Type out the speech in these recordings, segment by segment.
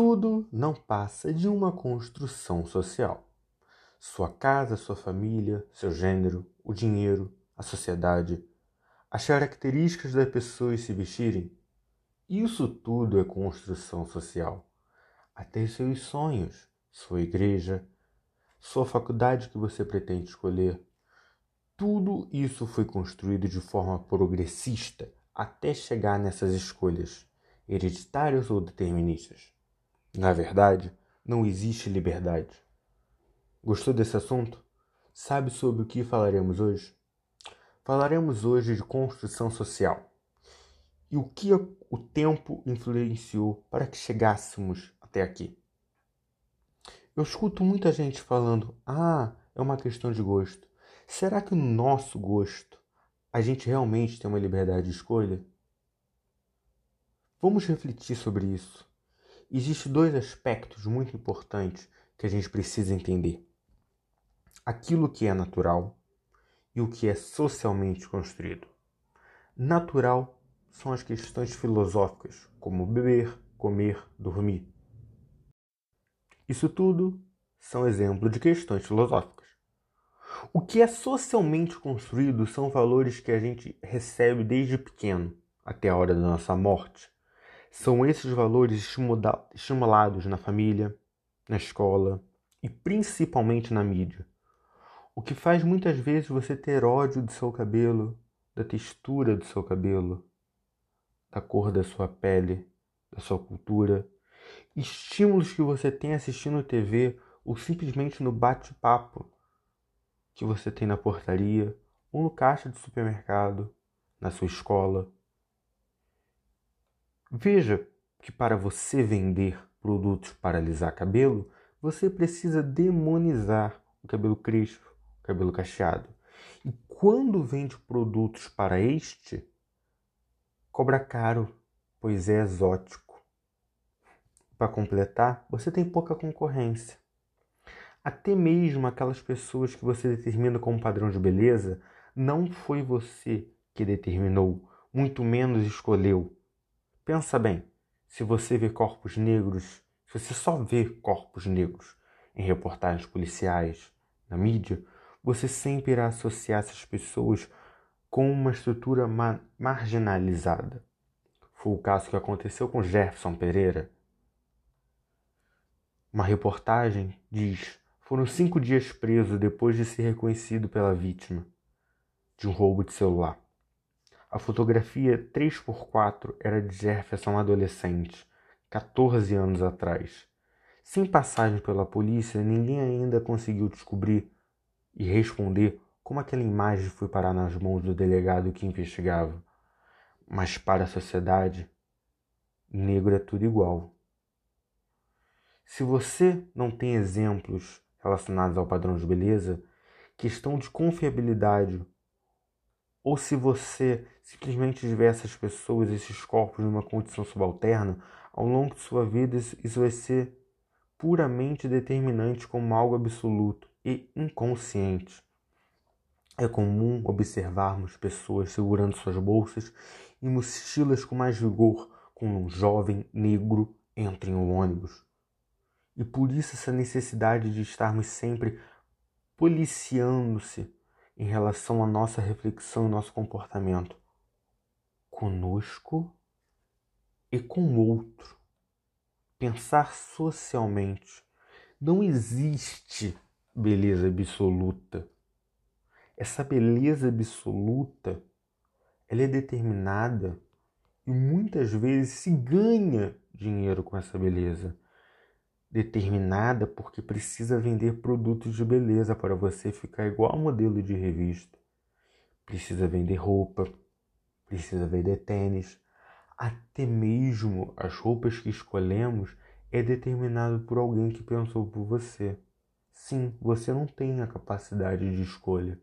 Tudo não passa de uma construção social. Sua casa, sua família, seu gênero, o dinheiro, a sociedade, as características das pessoas se vestirem. Isso tudo é construção social. Até seus sonhos, sua igreja, sua faculdade que você pretende escolher. Tudo isso foi construído de forma progressista até chegar nessas escolhas, hereditárias ou deterministas. Na verdade, não existe liberdade. Gostou desse assunto? Sabe sobre o que falaremos hoje? Falaremos hoje de construção social e o que o tempo influenciou para que chegássemos até aqui. Eu escuto muita gente falando: ah, é uma questão de gosto. Será que o nosso gosto a gente realmente tem uma liberdade de escolha? Vamos refletir sobre isso. Existem dois aspectos muito importantes que a gente precisa entender: aquilo que é natural e o que é socialmente construído. Natural são as questões filosóficas, como beber, comer, dormir. Isso tudo são exemplos de questões filosóficas. O que é socialmente construído são valores que a gente recebe desde pequeno até a hora da nossa morte são esses valores estimulados na família, na escola e principalmente na mídia. O que faz muitas vezes você ter ódio do seu cabelo, da textura do seu cabelo, da cor da sua pele, da sua cultura, estímulos que você tem assistindo TV ou simplesmente no bate-papo que você tem na portaria ou no caixa de supermercado, na sua escola Veja que para você vender produtos para alisar cabelo, você precisa demonizar o cabelo crespo, o cabelo cacheado. E quando vende produtos para este, cobra caro, pois é exótico. Para completar, você tem pouca concorrência. Até mesmo aquelas pessoas que você determina como padrão de beleza, não foi você que determinou, muito menos escolheu Pensa bem, se você vê corpos negros, se você só vê corpos negros em reportagens policiais, na mídia, você sempre irá associar essas pessoas com uma estrutura ma marginalizada. Foi o caso que aconteceu com Jefferson Pereira. Uma reportagem diz: foram cinco dias preso depois de ser reconhecido pela vítima de um roubo de celular. A fotografia 3x4 era de Jefferson adolescente, 14 anos atrás. Sem passagem pela polícia, ninguém ainda conseguiu descobrir e responder como aquela imagem foi parar nas mãos do delegado que investigava. Mas para a sociedade, negro é tudo igual. Se você não tem exemplos relacionados ao padrão de beleza, questão de confiabilidade ou se você simplesmente vê essas pessoas, esses corpos numa condição subalterna, ao longo de sua vida isso vai ser puramente determinante como algo absoluto e inconsciente. É comum observarmos pessoas segurando suas bolsas e mochilas com mais vigor quando um jovem negro entra em um ônibus. E por isso essa necessidade de estarmos sempre policiando-se em relação à nossa reflexão e nosso comportamento conosco e com o outro. Pensar socialmente. Não existe beleza absoluta. Essa beleza absoluta ela é determinada e muitas vezes se ganha dinheiro com essa beleza determinada porque precisa vender produtos de beleza para você ficar igual ao modelo de revista. Precisa vender roupa, precisa vender tênis, até mesmo as roupas que escolhemos é determinado por alguém que pensou por você. Sim, você não tem a capacidade de escolha.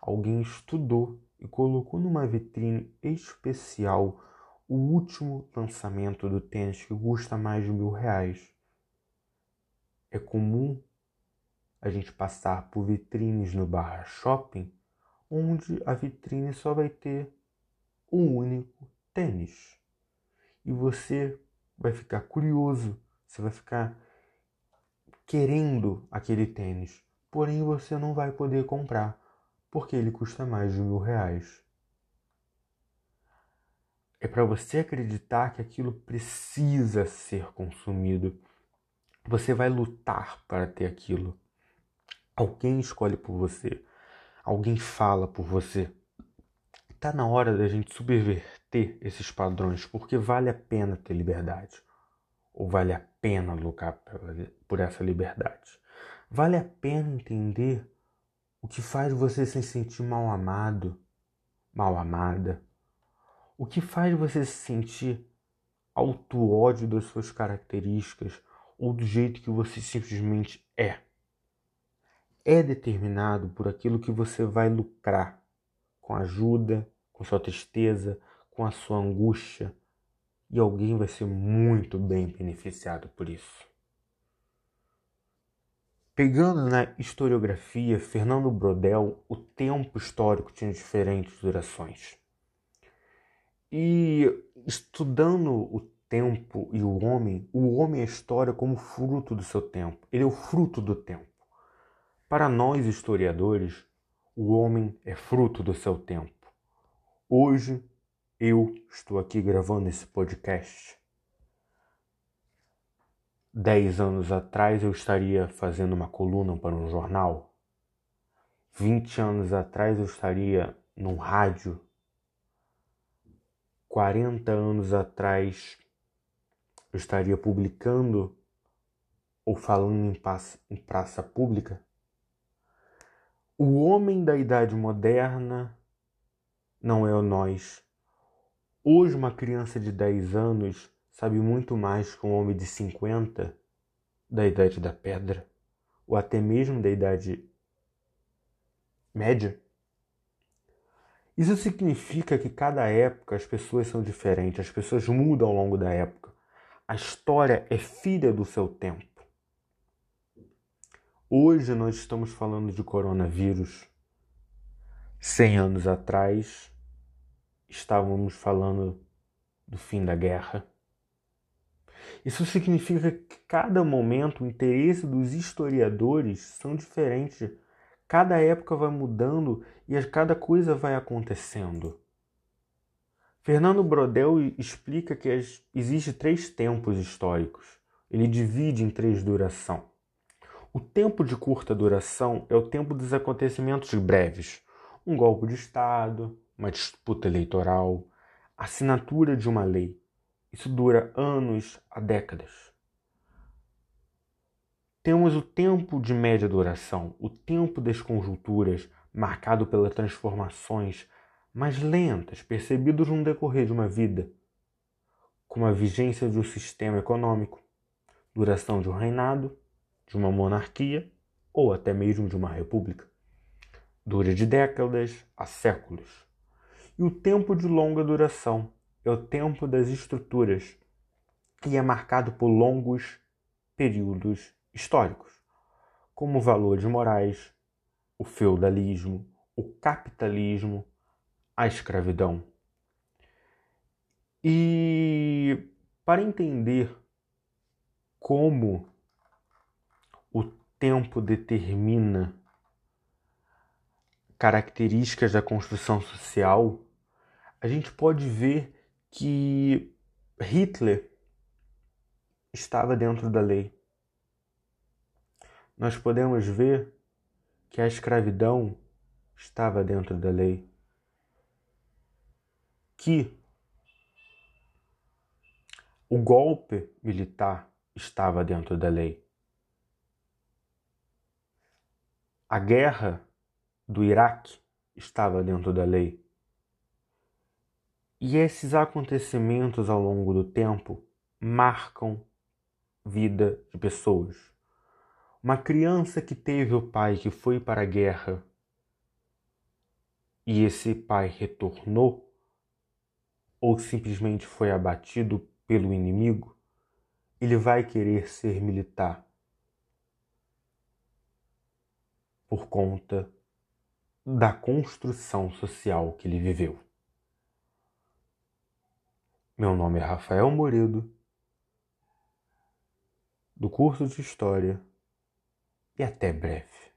Alguém estudou e colocou numa vitrine especial o último lançamento do tênis que custa mais de mil reais. É comum a gente passar por vitrines no bar shopping, onde a vitrine só vai ter um único tênis. E você vai ficar curioso Você vai ficar querendo aquele tênis, porém você não vai poder comprar porque ele custa mais de mil reais. É para você acreditar que aquilo precisa ser consumido. Você vai lutar para ter aquilo. Alguém escolhe por você. Alguém fala por você. Tá na hora da gente subverter esses padrões, porque vale a pena ter liberdade. Ou vale a pena lutar por essa liberdade? Vale a pena entender o que faz você se sentir mal amado, mal amada? O que faz você se sentir auto-ódio das suas características ou do jeito que você simplesmente é? É determinado por aquilo que você vai lucrar com ajuda, com sua tristeza, com a sua angústia, e alguém vai ser muito bem beneficiado por isso. Pegando na historiografia, Fernando Brodel, o tempo histórico tinha diferentes durações. E estudando o tempo e o homem, o homem é a história como fruto do seu tempo. Ele é o fruto do tempo. Para nós historiadores, o homem é fruto do seu tempo. Hoje eu estou aqui gravando esse podcast. Dez anos atrás eu estaria fazendo uma coluna para um jornal. Vinte anos atrás eu estaria num rádio. Quarenta anos atrás eu estaria publicando ou falando em praça, pública. O homem da idade moderna não é o nós Hoje, uma criança de 10 anos sabe muito mais que um homem de 50 da idade da pedra, ou até mesmo da idade média. Isso significa que cada época as pessoas são diferentes, as pessoas mudam ao longo da época. A história é filha do seu tempo. Hoje nós estamos falando de coronavírus. Cem anos atrás, estávamos falando do fim da guerra. Isso significa que cada momento o interesse dos historiadores são diferentes. Cada época vai mudando e cada coisa vai acontecendo. Fernando Brodel explica que existe três tempos históricos. Ele divide em três duração. O tempo de curta duração é o tempo dos acontecimentos breves, um golpe de Estado, uma disputa eleitoral, assinatura de uma lei. Isso dura anos a décadas. Temos o tempo de média duração, o tempo das conjunturas, marcado pelas transformações mais lentas percebidas no decorrer de uma vida, como a vigência de um sistema econômico, duração de um reinado, de uma monarquia ou até mesmo de uma república. Dura de décadas a séculos. E o tempo de longa duração é o tempo das estruturas, que é marcado por longos períodos históricos, como valores morais, o feudalismo, o capitalismo, a escravidão. E para entender como o tempo determina características da construção social, a gente pode ver que Hitler estava dentro da lei. Nós podemos ver que a escravidão estava dentro da lei. Que o golpe militar estava dentro da lei. A guerra do Iraque estava dentro da lei. E esses acontecimentos ao longo do tempo marcam vida de pessoas. Uma criança que teve o pai que foi para a guerra e esse pai retornou ou simplesmente foi abatido pelo inimigo, ele vai querer ser militar por conta da construção social que ele viveu. Meu nome é Rafael Moredo do curso de História e até breve.